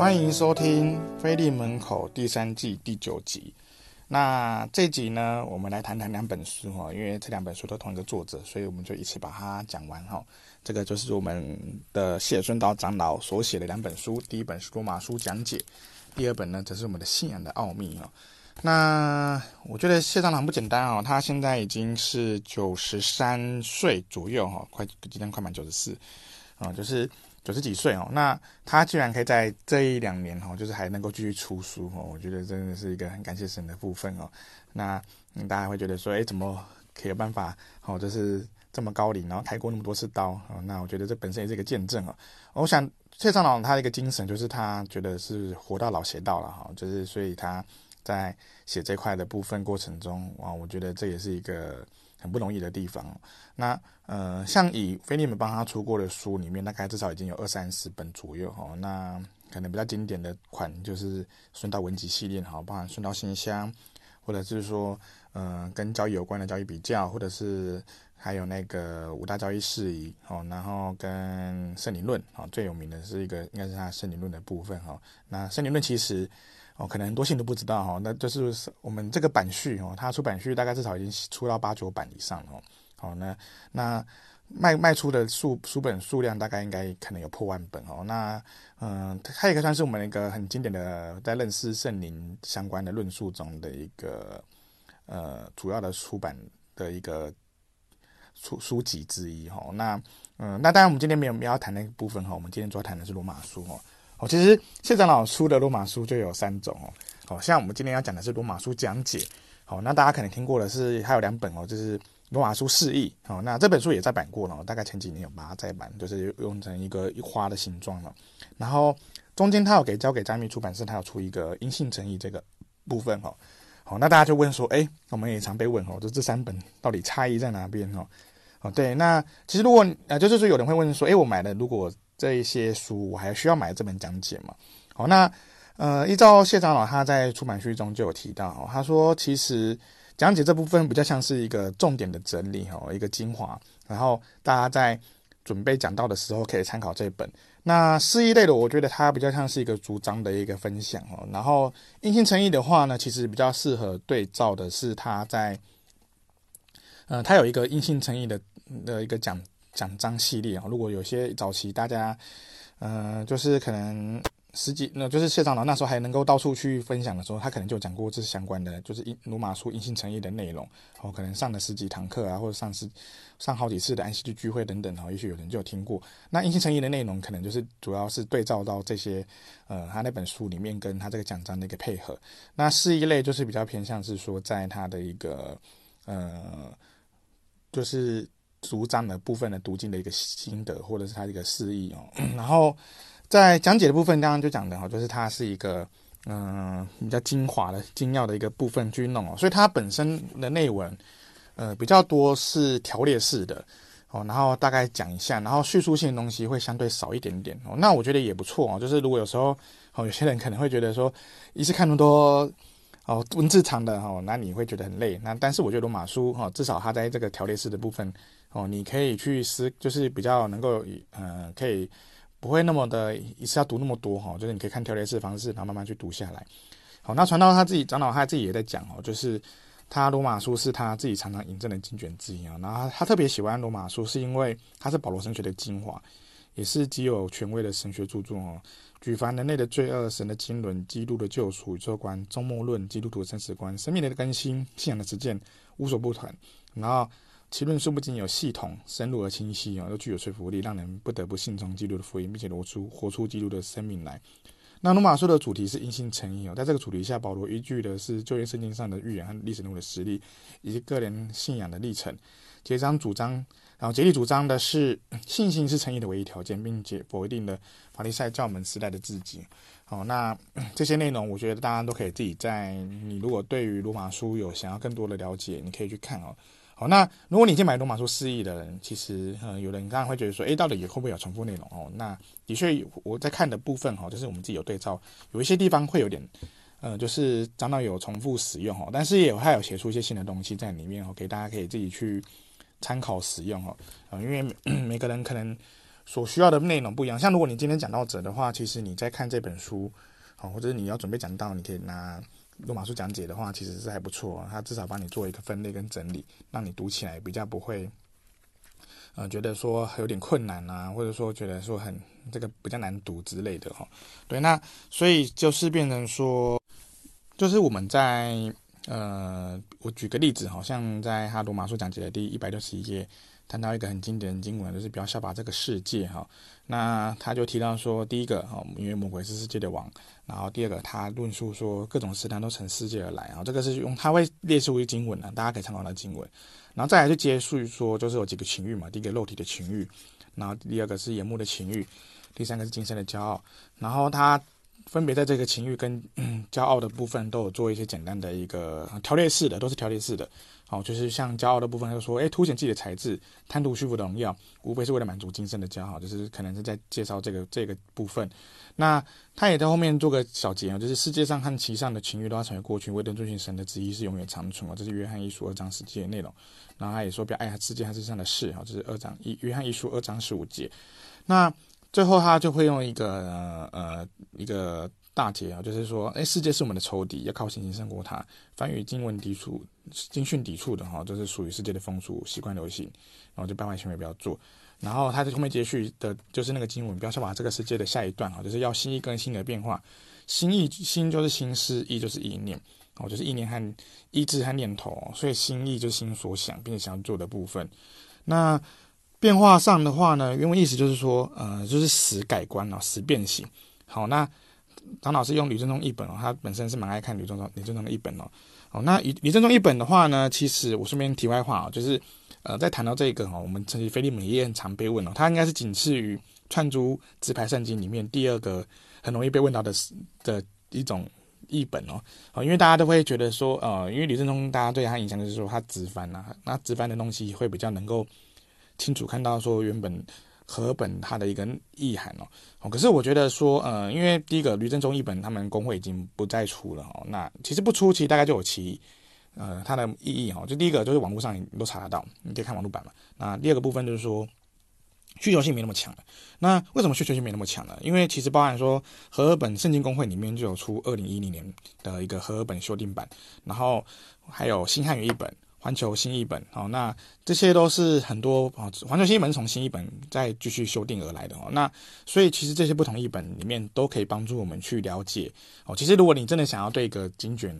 欢迎收听《菲利门口》第三季第九集。那这集呢，我们来谈谈两本书哈，因为这两本书都同一个作者，所以我们就一起把它讲完哈。这个就是我们的谢顺道长老所写的两本书，第一本是《罗马书讲解》，第二本呢则是我们的信仰的奥秘哈。那我觉得谢长老很不简单哦，他现在已经是九十三岁左右哈，快今天快满九十四啊，就是九十几岁哦。那他居然可以在这一两年哈，就是还能够继续出书哦，我觉得真的是一个很感谢神的部分哦。那大家会觉得说，哎，怎么可以有办法哦？就是这么高龄，然后开过那么多次刀啊？那我觉得这本身也是一个见证哦。我想谢长老他的一个精神就是他觉得是活到老学到老哈，就是所以他。在写这块的部分过程中，哇，我觉得这也是一个很不容易的地方。那呃，像以菲利门帮他出过的书里面，大概至少已经有二三十本左右哈。那可能比较经典的款就是顺道文集系列哈，包含顺道信箱，或者是说呃跟交易有关的交易比较，或者是还有那个五大交易事宜哦，然后跟圣灵论啊，最有名的是一个应该是他圣灵论的部分哈。那圣灵论其实。哦，可能很多信都不知道哈，那就是我们这个版序哦，它出版序大概至少已经出到八九版以上了。好，那那卖卖出的书书本数量大概应该可能有破万本哦。那嗯，它也可以算是我们一个很经典的在认识圣灵相关的论述中的一个呃主要的出版的一个书书籍之一哈。那嗯，那当然我们今天没有没有要谈那个部分哈，我们今天主要谈的是罗马书哦。哦，其实谢长老出的罗马书就有三种哦。好像我们今天要讲的是罗马书讲解。好，那大家可能听过的是还有两本哦，就是罗马书释义。好，那这本书也再版过了，大概前几年有把它再版，就是用成一个一花的形状了。然后中间他有给交给加密出版社，他有出一个因信称义这个部分哦。好，那大家就问说，哎，我们也常被问哦，就这三本到底差异在哪边哦？哦，对，那其实如果呃，就是说有人会问说，哎，我买了如果。这一些书我还需要买这本讲解吗？好，那呃，依照谢长老他在出版序中就有提到，他说其实讲解这部分比较像是一个重点的整理哈，一个精华，然后大家在准备讲到的时候可以参考这本。那释义类的，我觉得它比较像是一个主张的一个分享哦。然后因信称义的话呢，其实比较适合对照的是他在，呃，他有一个因信称义的的一个讲。奖章系列啊，如果有些早期大家，呃，就是可能十几，那就是谢长老那时候还能够到处去分享的时候，他可能就讲过这相关的，就是因罗马书因信称义的内容，哦，可能上了十几堂课啊，或者上十上好几次的安息日聚会等等，哦，也许有人就有听过。那因信称义的内容，可能就是主要是对照到这些，呃，他那本书里面跟他这个奖章的一个配合。那释义类就是比较偏向是说，在他的一个，呃，就是。主张的部分的读经的一个心得，或者是他的一个释义哦。然后在讲解的部分，刚刚就讲的哈，就是它是一个嗯、比较精华的、精要的一个部分去弄哦。所以它本身的内文呃比较多是条列式的哦，然后大概讲一下，然后叙述性的东西会相对少一点点哦。那我觉得也不错哦。就是如果有时候哦，有些人可能会觉得说，一次看那么多。哦，文字长的哦，那你会觉得很累。那但是我觉得罗马书哈，至少它在这个条列式的部分哦，你可以去思，就是比较能够呃，可以不会那么的一次要读那么多哈，就是你可以看条列式方式，然后慢慢去读下来。好，那传道他自己长老他自己也在讲哦，就是他罗马书是他自己常常引证的经卷之一啊。然后他特别喜欢罗马书，是因为它是保罗神学的精华，也是极有权威的神学著作哦。举凡人类的罪恶、神的经纶、基督的救赎、宇宙观、终末论、基督徒的生死观、生命的更新、信仰的实践，无所不谈。然后其论述不仅有系统、深入而清晰啊，又具有说服力，让人不得不信从基督的福音，并且活出活出基督的生命来。那罗马书的主题是因信称义哦，在这个主题下，保罗依据的是旧约圣经上的预言和历史人物的实例，以及个人信仰的历程，结章主张。然后竭力主张的是信心是称义的唯一条件，并且否定了法利赛教门时代的自己。好，那 这些内容我觉得大家都可以自己在你如果对于罗马书有想要更多的了解，你可以去看哦。好，那如果你已经买罗马书释义的人，其实呃有人刚刚会觉得说，诶，到底也会不会有重复内容哦？那的确我在看的部分哈，就是我们自己有对照，有一些地方会有点呃，就是讲到有重复使用哦，但是也有还有写出一些新的东西在里面哦，给大家可以自己去。参考使用哦，啊，因为 每个人可能所需要的内容不一样。像如果你今天讲到者的话，其实你在看这本书，好，或者是你要准备讲到，你可以拿罗马书讲解的话，其实是还不错。它至少帮你做一个分类跟整理，让你读起来比较不会，呃，觉得说有点困难啊，或者说觉得说很这个比较难读之类的哈。对，那所以就是变成说，就是我们在。呃，我举个例子，好像在哈罗马书讲解的第一百六十一页，谈到一个很经典的经文，就是不要效法这个世界哈。那他就提到说，第一个哈，因为魔鬼是世界的王，然后第二个，他论述说各种试探都从世界而来啊，这个是用他会列出一经文呢，大家可以参考那经文。然后再来就结束说，就是有几个情欲嘛，第一个肉体的情欲，然后第二个是眼目的情欲，第三个是今生的骄傲，然后他。分别在这个情欲跟骄傲的部分都有做一些简单的一个条列式的，都是条列式的。好，就是像骄傲的部分，就说哎，凸显自己的才智，贪图虚浮的荣耀，无非是为了满足今生的骄傲，就是可能是在介绍这个这个部分。那他也在后面做个小结啊，就是世界上和其上的情欲都要成为过去，唯独遵循神的旨意是永远长存啊。这是约翰一书二章十节的内容。然后他也说不要爱世界和世上的事，哈，这是二章一约翰一书二章十五节。那最后他就会用一个呃呃一个大节啊，就是说，哎，世界是我们的仇敌，要靠信心胜过它。凡与经文抵触、经训抵触的哈，就是属于世界的风俗习惯流行，然后就败坏行为不要做。然后他在后面接续的就是那个经文，不要效法这个世界的下一段哈，就是要心意更新的变化。心意心就是心思，意就是意念，哦，就是意念和意志和念头，所以心意就是心所想并且想做的部分。那变化上的话呢，原文意思就是说，呃，就是使改观哦，使变形。好，那张老师用吕振中译本哦，他本身是蛮爱看吕振中吕振中的译本哦。哦，那吕吕振中译本的话呢，其实我顺便题外话哦，就是呃，在谈到这个哈，我们成吉腓利门也很常被问哦，他应该是仅次于串珠直排圣经里面第二个很容易被问到的的一种译本哦。因为大家都会觉得说，呃，因为吕振中大家对他印象就是说他直翻呐，那直翻的东西会比较能够。清楚看到说原本和本它的一个意涵哦，哦，可是我觉得说，呃，因为第一个吕振中译本他们工会已经不再出了哦，那其实不出，其实大概就有其呃它的意义哈，就第一个就是网络上你都查得到，你可以看网络版嘛。那第二个部分就是说需求性没那么强了。那为什么需求性没那么强呢？因为其实包含说和本圣经公会里面就有出二零一零年的一个和本修订版，然后还有新汉语译本。环球新译本，哦，那这些都是很多啊，环球新译本从新译本再继续修订而来的哦。那所以其实这些不同译本里面都可以帮助我们去了解哦。其实如果你真的想要对一个经卷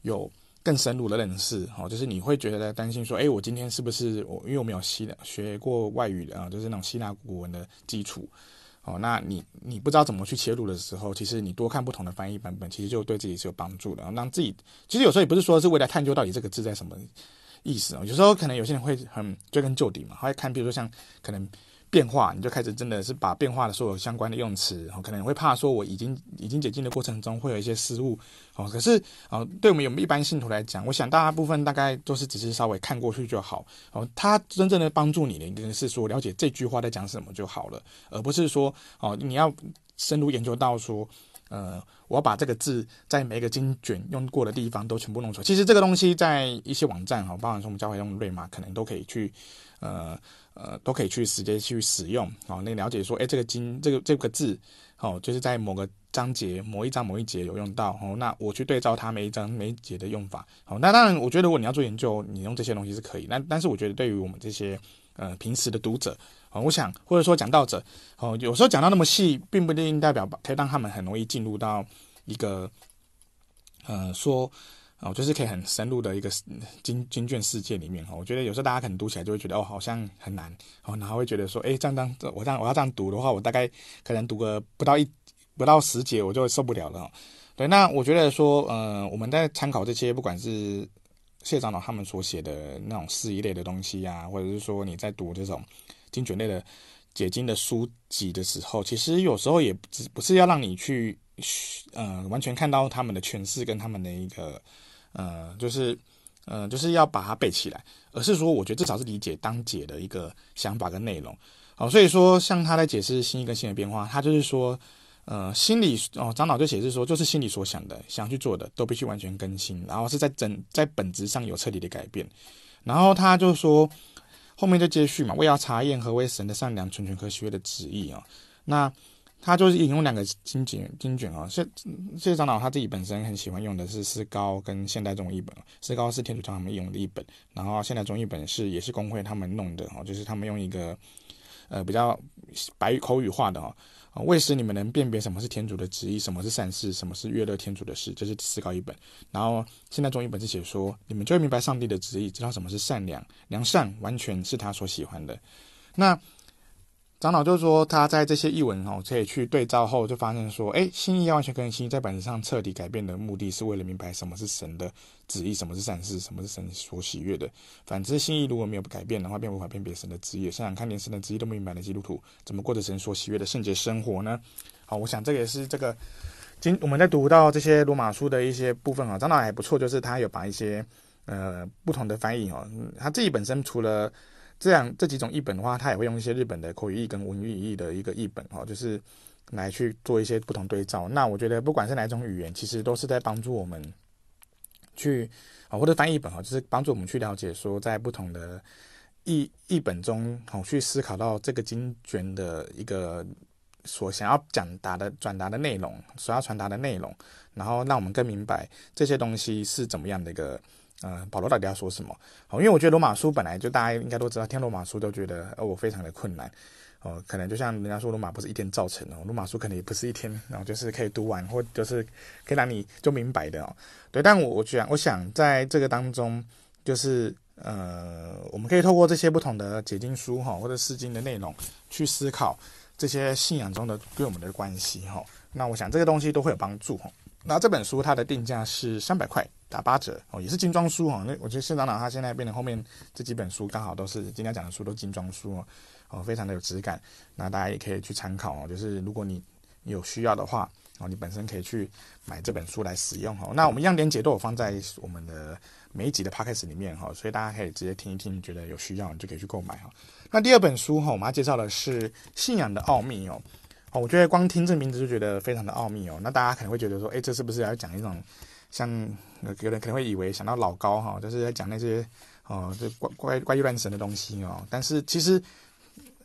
有更深入的认识，哦，就是你会觉得担心说，哎，我今天是不是我因为我没有希腊学过外语的啊，就是那种希腊古文的基础。哦，那你你不知道怎么去切入的时候，其实你多看不同的翻译版本，其实就对自己是有帮助的。让自己其实有时候也不是说是为了探究到底这个字在什么意思啊，有时候可能有些人会很追根究底嘛，他会看，比如说像可能变化，你就开始真的是把变化的所有相关的用词，然后可能会怕说我已经已经解经的过程中会有一些失误，哦，可是啊，对我们有一般信徒来讲，我想大部分大概都是只是稍微看过去就好，哦，他真正的帮助你的应该是说了解这句话在讲什么就好了，而不是说哦你要深入研究到说。呃，我把这个字在每个经卷用过的地方都全部弄出来。其实这个东西在一些网站哈，包含说我们教会用瑞码，可能都可以去，呃呃，都可以去直接去使用。好，那了解说，哎，这个经这个这个字，哦，就是在某个章节、某一章、某一节有用到。哦，那我去对照它每一章每一节的用法。好，那当然，我觉得如果你要做研究，你用这些东西是可以。那但是我觉得对于我们这些呃平时的读者。哦，我想或者说讲道者，哦，有时候讲到那么细，并不一定代表可以让他们很容易进入到一个，呃，说哦，就是可以很深入的一个经经卷世界里面。哦，我觉得有时候大家可能读起来就会觉得哦，好像很难，哦，然后会觉得说，哎，这样这，我这样我要这样读的话，我大概可能读个不到一不到十节，我就会受不了了。对，那我觉得说，呃，我们在参考这些，不管是谢长老他们所写的那种释义类的东西啊，或者是说你在读这种。经卷类的解经的书籍的时候，其实有时候也不不是要让你去，呃，完全看到他们的诠释跟他们的一个，呃，就是，呃，就是要把它背起来，而是说，我觉得至少是理解当解的一个想法跟内容。好，所以说，像他在解释心意跟心的变化，他就是说，呃，心里哦，长老就解释说，就是心里所想的、想去做的，都必须完全更新，然后是在整在本质上有彻底的改变。然后他就说。后面就接续嘛，为要查验何为神的善良、纯全和喜悦的旨意啊、那他就是引用两个经卷经卷啊。谢谢长老他自己本身很喜欢用的是诗高跟现代中译本，诗高是天主教他们用的一本，然后现代中译本是也是工会他们弄的哦，就是他们用一个呃比较白口语化的哈。啊，为使你们能辨别什么是天主的旨意，什么是善事，什么是悦乐天主的事，这是四高一本。然后现在中译本是写说，你们就会明白上帝的旨意，知道什么是善良、良善，完全是他所喜欢的。那。长老就说，他在这些译文哦，可以去对照后，就发现说，哎，心意要完全更新，在本质上彻底改变的目的是为了明白什么是神的旨意，什么是善事，什么是神所喜悦的。反之，心意如果没有改变的话，便无法辨别神的旨意。想想看，连神的旨意都不明白的基督徒，怎么过着神所喜悦的圣洁生活呢？好，我想这个也是这个今我们在读到这些罗马书的一些部分啊，长老还不错，就是他有把一些呃不同的翻译哦，他自己本身除了。这样这几种译本的话，他也会用一些日本的口语译跟文语译的一个译本哦，就是来去做一些不同对照。那我觉得不管是哪种语言，其实都是在帮助我们去啊，或者翻译本哦，就是帮助我们去了解说，在不同的译译本中哦，去思考到这个经卷的一个所想要讲达的转达的内容，所要传达的内容，然后让我们更明白这些东西是怎么样的一个。呃，保罗到底要说什么？好，因为我觉得罗马书本来就大家应该都知道，听罗马书都觉得呃我非常的困难哦，可能就像人家说罗马不是一天造成的，罗马书可能也不是一天，然后就是可以读完或就是可以让你就明白的哦。对，但我我觉得我想在这个当中，就是呃，我们可以透过这些不同的解经书哈，或者释经的内容去思考这些信仰中的对我们的关系哈。那我想这个东西都会有帮助哈。那这本书它的定价是三百块。打八折哦，也是精装书哦。那我觉得谢长老他现在变成后面这几本书刚好都是今天讲的书，都精装书哦，哦，非常的有质感。那大家也可以去参考哦，就是如果你有需要的话哦，你本身可以去买这本书来使用哦。那我们样点解都有放在我们的每一集的 podcast 里面哈，所以大家可以直接听一听，觉得有需要你就可以去购买哈。那第二本书哈，我们要介绍的是信仰的奥秘哦。哦，我觉得光听这名字就觉得非常的奥秘哦。那大家可能会觉得说，诶，这是不是要讲一种？像有人可能会以为想到老高哈，就是在讲那些哦，这怪怪怪异乱神的东西哦。但是其实，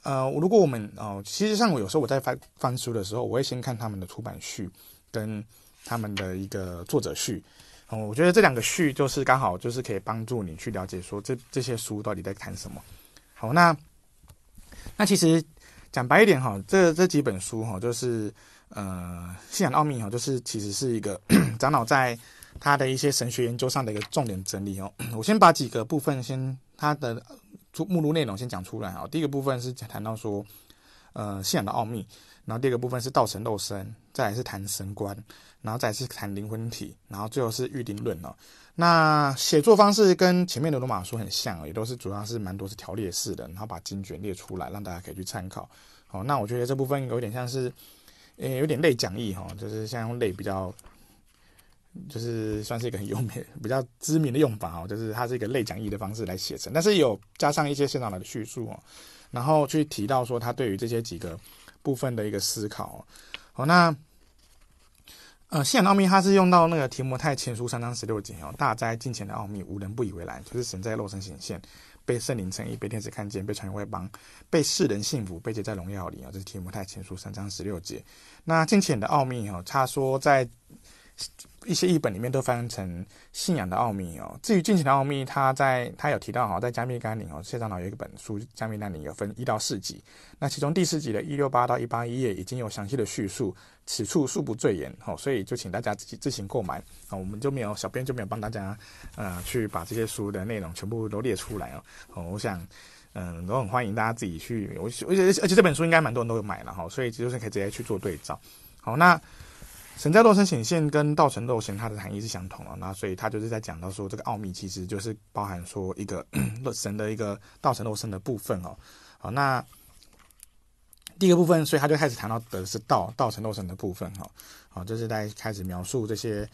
呃，如果我们哦，其实像我有时候我在翻翻书的时候，我会先看他们的出版序跟他们的一个作者序哦。我觉得这两个序就是刚好就是可以帮助你去了解说这这些书到底在谈什么。好，那那其实讲白一点哈，这这几本书哈，就是呃，信仰的奥秘哈，就是其实是一个 长老在。他的一些神学研究上的一个重点整理哦，我先把几个部分先他的目录内容先讲出来啊。第一个部分是讲谈到说，呃，信仰的奥秘，然后第二个部分是道成肉身，再来是谈神观，然后再是谈灵魂体，然后最后是预定论哦。那写作方式跟前面的罗马书很像，也都是主要是蛮多是条列式的，然后把经卷列出来，让大家可以去参考。好，那我觉得这部分有点像是，呃，有点类讲义哈，就是像用类比较。就是算是一个很优美、比较知名的用法哦，就是它是一个类讲义的方式来写成，但是有加上一些现场来的叙述哦，然后去提到说他对于这些几个部分的一个思考。好，那呃，信仰奥秘它是用到那个提摩太前书三章十六节哦，大哉敬虔的奥秘，无人不以为然，就是神在肉身显现，被圣灵称义，被天使看见，被传于外邦，被世人信服，被接在荣耀里啊，这是提摩太前书三章十六节。那金钱的奥秘哦，他说在。一些译本里面都翻成信仰的奥秘哦。至于敬虔的奥秘，他在他有提到哈，在加密甘宁哦，谢长老有一本书，加密甘宁有分一到四集。那其中第四集的一六八到一八一页已经有详细的叙述，此处恕不赘言哦，所以就请大家自己自行购买啊。我们就没有小编就没有帮大家呃去把这些书的内容全部都列出来哦。哦，我想嗯都很欢迎大家自己去，我而且而且这本书应该蛮多人都有买了哈，所以就是可以直接去做对照。好，那。神在肉身显现跟道成肉身，它的含义是相同的。那所以他就是在讲到说，这个奥秘其实就是包含说一个神的一个道成肉身的部分哦。好，那第一个部分，所以他就开始谈到的是道道成肉身的部分哈。好，就是在开始描述这些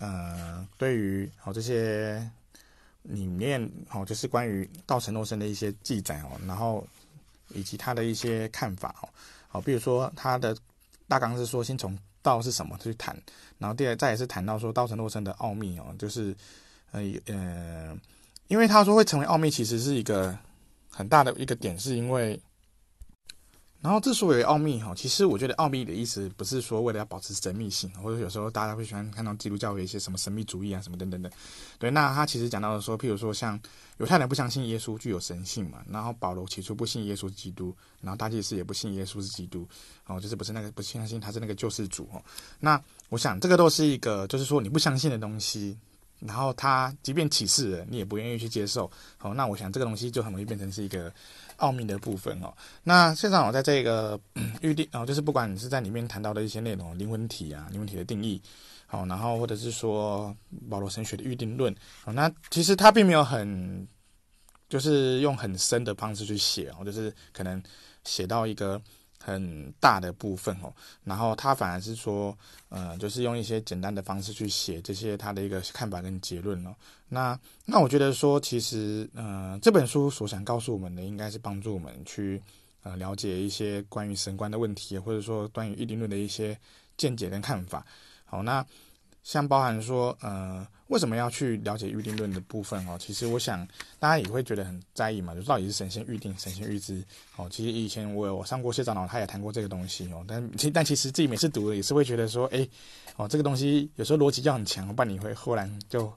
呃，对于好这些里面好，就是关于道成肉身的一些记载哦，然后以及他的一些看法哦。好，比如说他的大纲是说，先从道是什么？去谈，然后第二再也是谈到说道成肉身的奥秘哦，就是呃呃，因为他说会成为奥秘，其实是一个很大的一个点，是因为。然后，之所以奥秘哈，其实我觉得奥秘的意思不是说为了要保持神秘性，或者有时候大家会喜欢看到基督教有一些什么神秘主义啊什么等等的。对，那他其实讲到的说，譬如说像犹太人不相信耶稣具有神性嘛，然后保罗起初不信耶稣基督，然后大祭司也不信耶稣是基督，哦，就是不是那个不相信他是那个救世主哦。那我想这个都是一个，就是说你不相信的东西。然后他即便启示了，你也不愿意去接受。好，那我想这个东西就很容易变成是一个奥秘的部分哦。那现在我在这个预定哦，就是不管你是在里面谈到的一些内容，灵魂体啊，灵魂体的定义，好，然后或者是说保罗神学的预定论，好，那其实他并没有很，就是用很深的方式去写哦，就是可能写到一个。很大的部分哦，然后他反而是说，呃，就是用一些简单的方式去写这些他的一个看法跟结论哦。那那我觉得说，其实，呃，这本书所想告诉我们的，应该是帮助我们去呃了解一些关于神观的问题，或者说关于预定论的一些见解跟看法。好，那。像包含说，呃，为什么要去了解预定论的部分哦？其实我想大家也会觉得很在意嘛，就到底是神仙预定、神仙预知哦。其实以前我有上过谢长老，他也谈过这个东西哦。但其但其实自己每次读的也是会觉得说，哎，哦，这个东西有时候逻辑要很强，不然你会忽然就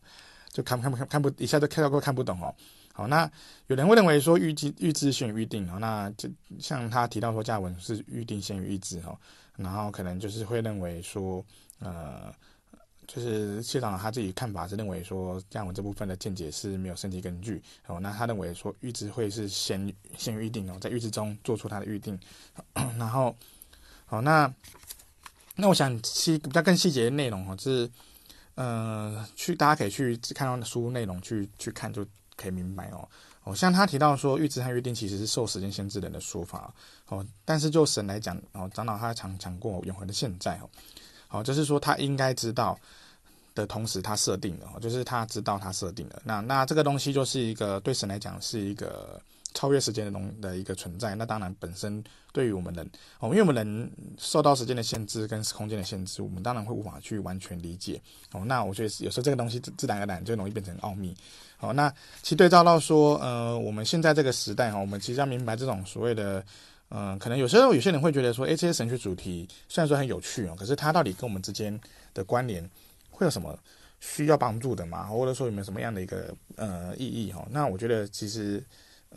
就看看不看看不一下就看到过看不懂哦。好，那有人会认为说预知预知先于预定哦，那就像他提到说，加文是预定先于预知哦，然后可能就是会认为说，呃。就是谢长老他自己看法是认为说，加尔文这部分的见解是没有圣经根据哦。那他认为说预知会是先先预定哦，在预知中做出他的预定，然后好，那那我想细比较更细节的内容哦，就是呃去大家可以去看到书内容去去看就可以明白哦。哦，像他提到说预知和预定其实是受时间限制的的说法哦，但是就神来讲哦，长老他常讲过永恒的现在哦。哦，就是说他应该知道的同时，他设定了，就是他知道他设定了。那那这个东西就是一个对神来讲是一个超越时间的东的一个存在。那当然本身对于我们人，哦，因为我们人受到时间的限制跟空间的限制，我们当然会无法去完全理解。哦，那我觉得有时候这个东西自然而然就容易变成奥秘。哦，那其实对照到说，呃，我们现在这个时代哈，我们其实要明白这种所谓的。嗯，可能有时候有些人会觉得说，诶，这些神学主题虽然说很有趣哦，可是它到底跟我们之间的关联会有什么需要帮助的吗？或者说有没有什么样的一个呃意义哈？那我觉得其实，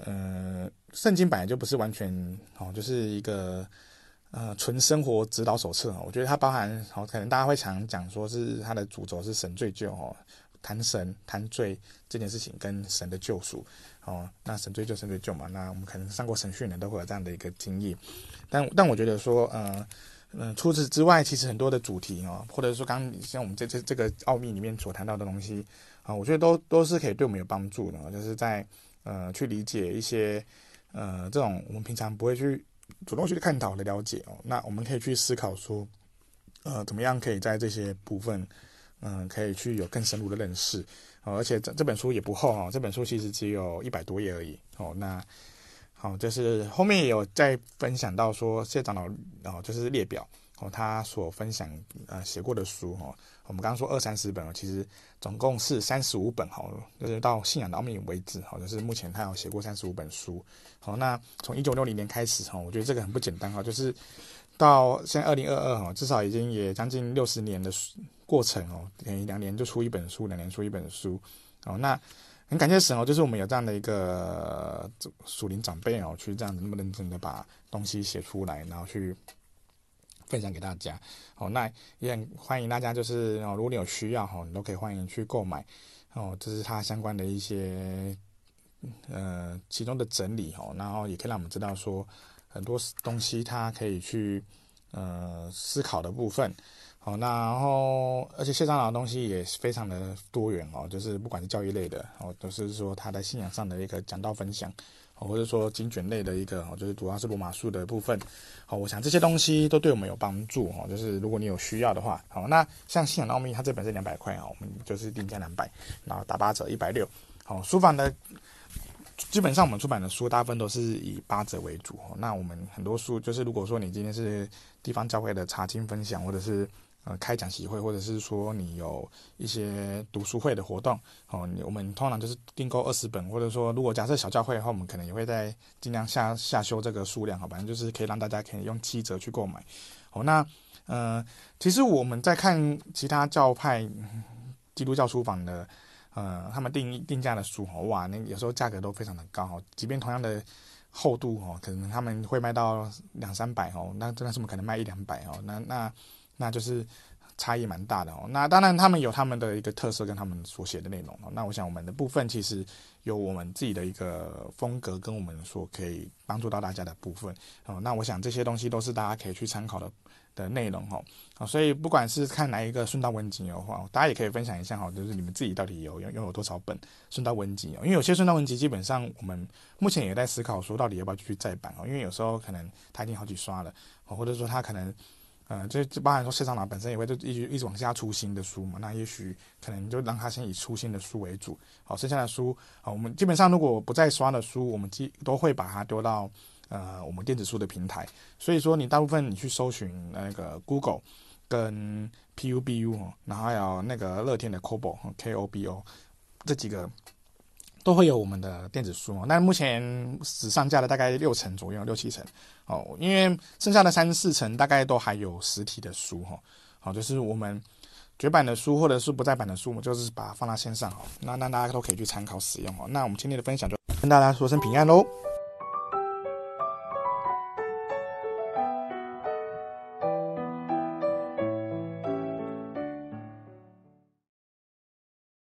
呃，圣经本来就不是完全哦，就是一个呃纯生活指导手册哈。我觉得它包含好，可能大家会常讲说是它的主轴是神罪救哦。谈神谈罪这件事情跟神的救赎，哦，那神罪救神罪救嘛，那我们可能上过神训的都会有这样的一个经验，但但我觉得说，呃，嗯、除此之外，其实很多的主题哦，或者说刚像我们这这这个奥秘里面所谈到的东西啊、我觉得都都是可以对我们有帮助的，就是在呃去理解一些呃这种我们平常不会去主动去探讨的了解哦，那我们可以去思考说，呃，怎么样可以在这些部分。嗯，可以去有更深入的认识哦，而且这这本书也不厚哦，这本书其实只有一百多页而已哦。那好，就是后面也有在分享到说谢长老哦，就是列表哦，他所分享呃写过的书哦，我们刚刚说二三十本哦，其实总共是三十五本哦，就是到信仰的奥秘为止哦，就是目前他有写过三十五本书。好，那从一九六零年开始哦，我觉得这个很不简单哈，就是到现在二零二二哈，至少已经也将近六十年的书。过程哦，两年就出一本书，两年出一本书，哦，那很感谢神哦，就是我们有这样的一个属灵长辈哦，去这样子那么认真的把东西写出来，然后去分享给大家，哦，那也很欢迎大家，就是哦，如果你有需要哈，你都可以欢迎去购买，哦，这是它相关的一些呃其中的整理哦，然后也可以让我们知道说很多东西它可以去呃思考的部分。好，那然后，而且谢长老的东西也非常的多元哦，就是不管是教育类的哦，都是说他的信仰上的一个讲道分享，哦或者说经卷类的一个哦，就是主要是罗马书的部分。好，我想这些东西都对我们有帮助哦，就是如果你有需要的话，好，那像信仰奥秘，它这本是两百块啊，我们就是定价两百，然后打八折一百六。好，书房的基本上我们出版的书大部分都是以八折为主哦。那我们很多书就是如果说你今天是地方教会的查经分享，或者是呃开讲习会，或者是说你有一些读书会的活动哦，你我们通常就是订购二十本，或者说如果假设小教会的话，我们可能也会在尽量下下修这个数量，好，反正就是可以让大家可以用七折去购买。好，那呃，其实我们在看其他教派基督教书房的。呃，他们定定价的书哦，哇，那有时候价格都非常的高哦，即便同样的厚度哦，可能他们会卖到两三百哦，那真的是我们可能卖一两百哦，那那那就是差异蛮大的哦。那当然他们有他们的一个特色跟他们所写的内容哦。那我想我们的部分其实有我们自己的一个风格跟我们所可以帮助到大家的部分哦。那我想这些东西都是大家可以去参考的。的内容哈，啊，所以不管是看哪一个顺道文集的话，大家也可以分享一下哈，就是你们自己到底有拥有多少本顺道文集哦？因为有些顺道文集基本上我们目前也在思考说，到底要不要继续再版哦？因为有时候可能他已经好几刷了，或者说他可能，呃，就就包含说市场佬本身也会就一直一直往下出新的书嘛，那也许可能就让他先以出新的书为主，好，剩下的书啊，我们基本上如果不再刷的书，我们基都会把它丢到。呃，我们电子书的平台，所以说你大部分你去搜寻那个 Google 跟 PUBU，然后还有那个乐天的 Kobo K O B O 这几个都会有我们的电子书哦。那目前只上架了大概六成左右，六七成哦，因为剩下的三四成大概都还有实体的书哈。好，就是我们绝版的书或者是不再版的书，我们就是把它放到线上哦，那那大家都可以去参考使用哦。那我们今天的分享就跟大家说声平安喽。